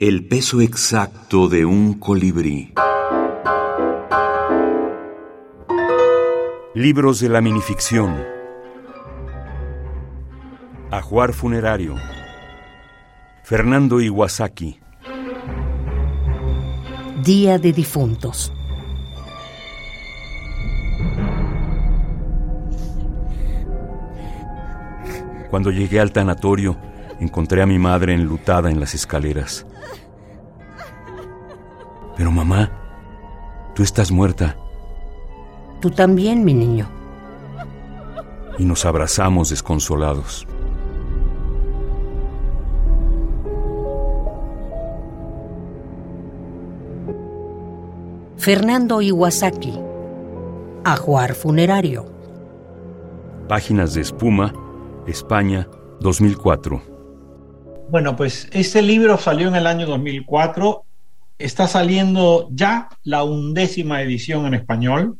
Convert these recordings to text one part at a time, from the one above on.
El peso exacto de un colibrí. Libros de la minificción. Ajuar funerario. Fernando Iwasaki. Día de difuntos. Cuando llegué al tanatorio, encontré a mi madre enlutada en las escaleras. Pero mamá, tú estás muerta. Tú también, mi niño. Y nos abrazamos desconsolados. Fernando Iwasaki. Ajuar funerario. Páginas de espuma, España, 2004. Bueno, pues este libro salió en el año 2004. Está saliendo ya la undécima edición en español.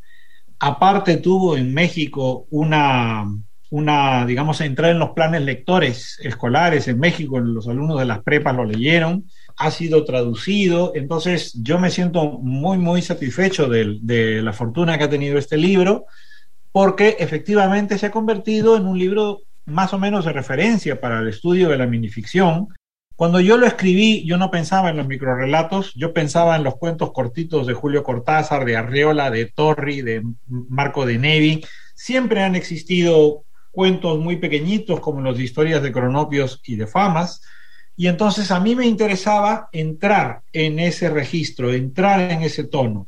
Aparte tuvo en México una, una, digamos, entrar en los planes lectores escolares en México, los alumnos de las prepas lo leyeron, ha sido traducido, entonces yo me siento muy, muy satisfecho de, de la fortuna que ha tenido este libro, porque efectivamente se ha convertido en un libro más o menos de referencia para el estudio de la minificción. Cuando yo lo escribí, yo no pensaba en los microrelatos, yo pensaba en los cuentos cortitos de Julio Cortázar, de Arreola, de Torri, de Marco de Nevi. Siempre han existido cuentos muy pequeñitos como de historias de cronopios y de famas. Y entonces a mí me interesaba entrar en ese registro, entrar en ese tono.